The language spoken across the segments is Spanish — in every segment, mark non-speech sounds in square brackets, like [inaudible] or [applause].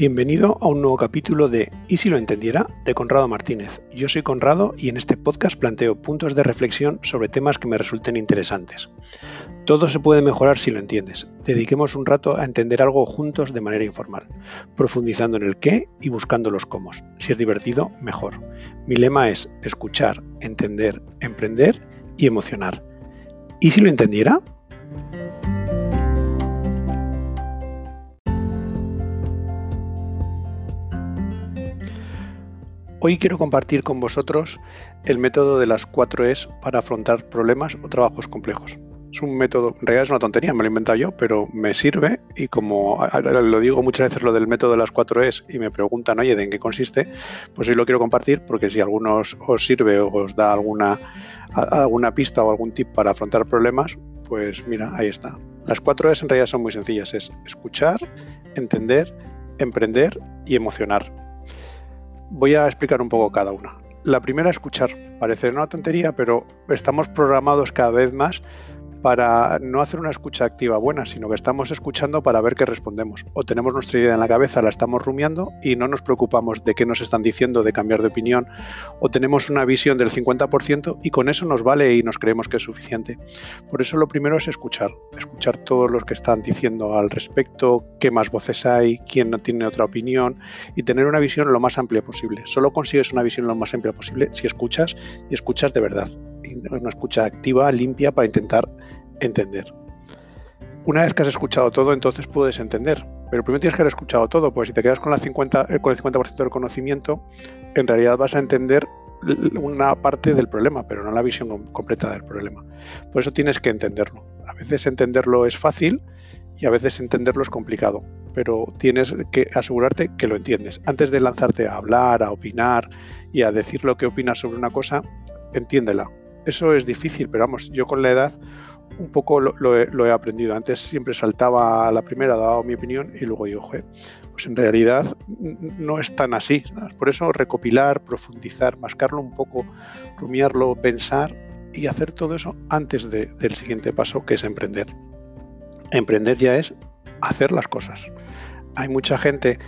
Bienvenido a un nuevo capítulo de ¿Y si lo entendiera? de Conrado Martínez. Yo soy Conrado y en este podcast planteo puntos de reflexión sobre temas que me resulten interesantes. Todo se puede mejorar si lo entiendes. Dediquemos un rato a entender algo juntos de manera informal, profundizando en el qué y buscando los cómo. Si es divertido, mejor. Mi lema es escuchar, entender, emprender y emocionar. ¿Y si lo entendiera? Hoy quiero compartir con vosotros el método de las 4 Es para afrontar problemas o trabajos complejos. Es un método, en realidad es una tontería, me lo he inventado yo, pero me sirve y como lo digo muchas veces lo del método de las 4 Es y me preguntan, oye, ¿de en qué consiste? Pues hoy lo quiero compartir porque si alguno os, sirve o os da alguna, alguna pista o algún tip para afrontar problemas, pues mira, ahí está. Las 4 Es en realidad son muy sencillas, es escuchar, entender, emprender y emocionar Voy a explicar un poco cada una. La primera, escuchar. Parece una tontería, pero estamos programados cada vez más para no hacer una escucha activa buena, sino que estamos escuchando para ver qué respondemos. O tenemos nuestra idea en la cabeza, la estamos rumiando y no nos preocupamos de qué nos están diciendo, de cambiar de opinión, o tenemos una visión del 50% y con eso nos vale y nos creemos que es suficiente. Por eso lo primero es escuchar, escuchar todos los que están diciendo al respecto, qué más voces hay, quién no tiene otra opinión y tener una visión lo más amplia posible. Solo consigues una visión lo más amplia posible si escuchas y escuchas de verdad una escucha activa, limpia, para intentar entender. Una vez que has escuchado todo, entonces puedes entender. Pero primero tienes que haber escuchado todo, pues si te quedas con, la 50, eh, con el 50% del conocimiento, en realidad vas a entender una parte del problema, pero no la visión completa del problema. Por eso tienes que entenderlo. A veces entenderlo es fácil y a veces entenderlo es complicado, pero tienes que asegurarte que lo entiendes. Antes de lanzarte a hablar, a opinar y a decir lo que opinas sobre una cosa, entiéndela. Eso es difícil, pero vamos, yo con la edad un poco lo, he, aprendido. Antes siempre saltaba a la primera, daba mi opinión y luego digo, pues en realidad no es tan así. Por eso recopilar, profundizar, mascarlo un poco, rumiarlo, pensar y hacer todo eso antes del siguiente paso, que es emprender. Emprender ya es hacer las cosas. Hay mucha gente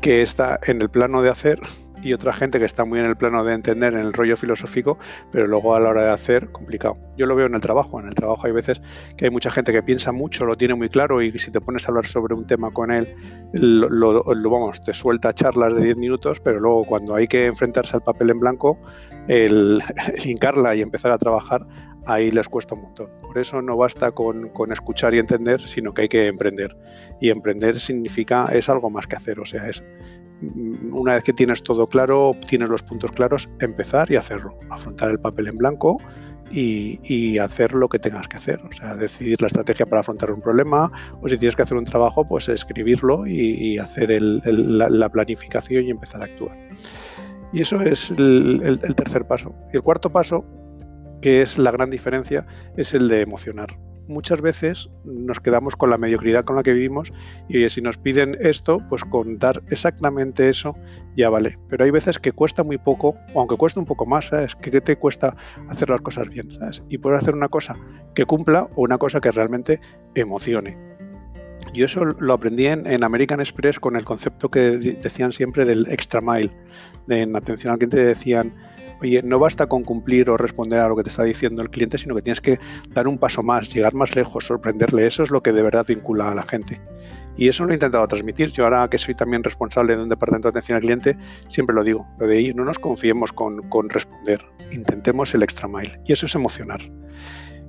que está en el plano de hacer y otra gente que está muy en el plano de entender, en el rollo filosófico, pero luego a la hora de hacer, complicado. Yo lo veo en el trabajo. En el trabajo hay veces que hay mucha gente que piensa mucho, lo tiene muy claro y si te pones a hablar sobre un tema con él, lo, vamos, te suelta charlas de 10 minutos, pero luego cuando hay que enfrentarse al papel en blanco, [laughs] el, hincarla y empezar a trabajar, ahí les cuesta un montón. Por eso no basta con, con, escuchar y entender, sino que hay que emprender. Y emprender significa, es algo más que hacer, o sea, es una vez que tienes todo claro, tienes los puntos claros, empezar y hacerlo, afrontar el papel en blanco y, hacer lo que tengas que hacer, o sea, decidir la estrategia para afrontar un problema o si tienes que hacer un trabajo, pues escribirlo y, hacer la, planificación y empezar a actuar. Y eso es el tercer paso. Y el cuarto paso, que es la gran diferencia, es el de emocionar muchas veces nos quedamos con la mediocridad con la que vivimos y si nos piden esto, pues contar exactamente eso ya vale. Pero hay veces que cuesta muy poco, aunque cuesta un poco más, ¿sabes? Que te cuesta hacer las cosas bien, ¿sabes? Y poder hacer una cosa que cumpla o una cosa que realmente emocione. Yo eso lo aprendí en, American Express con el concepto que decían siempre del extra mile. En atención al cliente decían, oye, no basta con cumplir o responder a lo que te está diciendo el cliente, sino que tienes que dar un paso más, llegar más lejos, sorprenderle. Eso es lo que de verdad vincula a la gente. Y eso lo he intentado transmitir. Yo ahora que soy también responsable de un departamento de atención al cliente, siempre lo digo. Lo de ahí, no nos confiemos con, con responder. Intentemos el extra mile. Y eso es emocionar.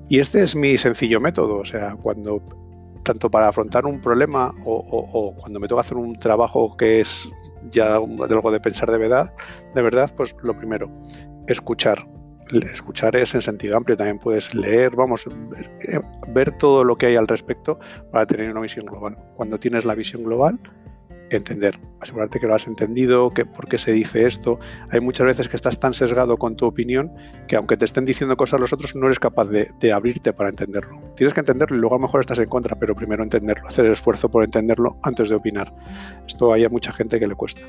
Y este es mi sencillo método. O sea, cuando tanto para afrontar un problema o, cuando me toca hacer un trabajo que es ya algo de pensar de verdad, de verdad, pues lo primero, escuchar. Escuchar es en sentido amplio, también puedes leer, vamos, eh, ver todo lo que hay al respecto para tener una visión global. Cuando tienes la visión global, entender, asegurarte que lo has entendido, que por qué se dice esto. Hay muchas veces que estás tan sesgado con tu opinión que aunque te estén diciendo cosas los otros, no eres capaz de, abrirte para entenderlo. Tienes que entenderlo y luego a lo mejor estás en contra, pero primero entenderlo, hacer el esfuerzo por entenderlo antes de opinar. Esto hay a mucha gente que le cuesta.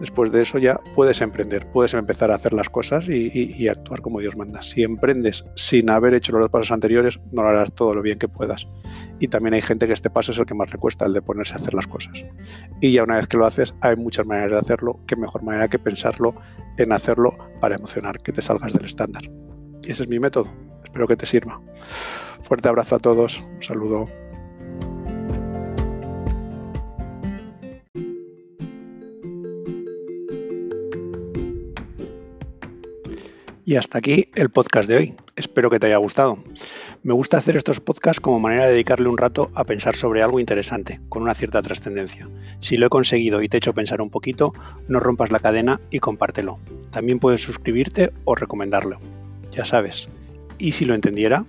Después de eso ya puedes emprender, puedes empezar a hacer las cosas y, actuar como Dios manda. Si emprendes sin haber hecho los pasos anteriores, no lo harás todo lo bien que puedas. Y también hay gente que este paso es el que más le cuesta, el de ponerse a hacer las cosas. Y ya una vez que lo haces, hay muchas maneras de hacerlo, qué mejor manera que pensarlo en hacerlo para emocionar, que te salgas del estándar. Y ese es mi método. Espero que te sirva. Fuerte abrazo a todos. Un saludo. Y hasta aquí el podcast de hoy. Espero que te haya gustado. Me gusta hacer estos podcasts como manera de dedicarle un rato a pensar sobre algo interesante, con una cierta trascendencia. Si lo he conseguido y te he hecho pensar un poquito, no rompas la cadena y compártelo. También puedes suscribirte o recomendarlo. Ya sabes. Y si lo entendiera,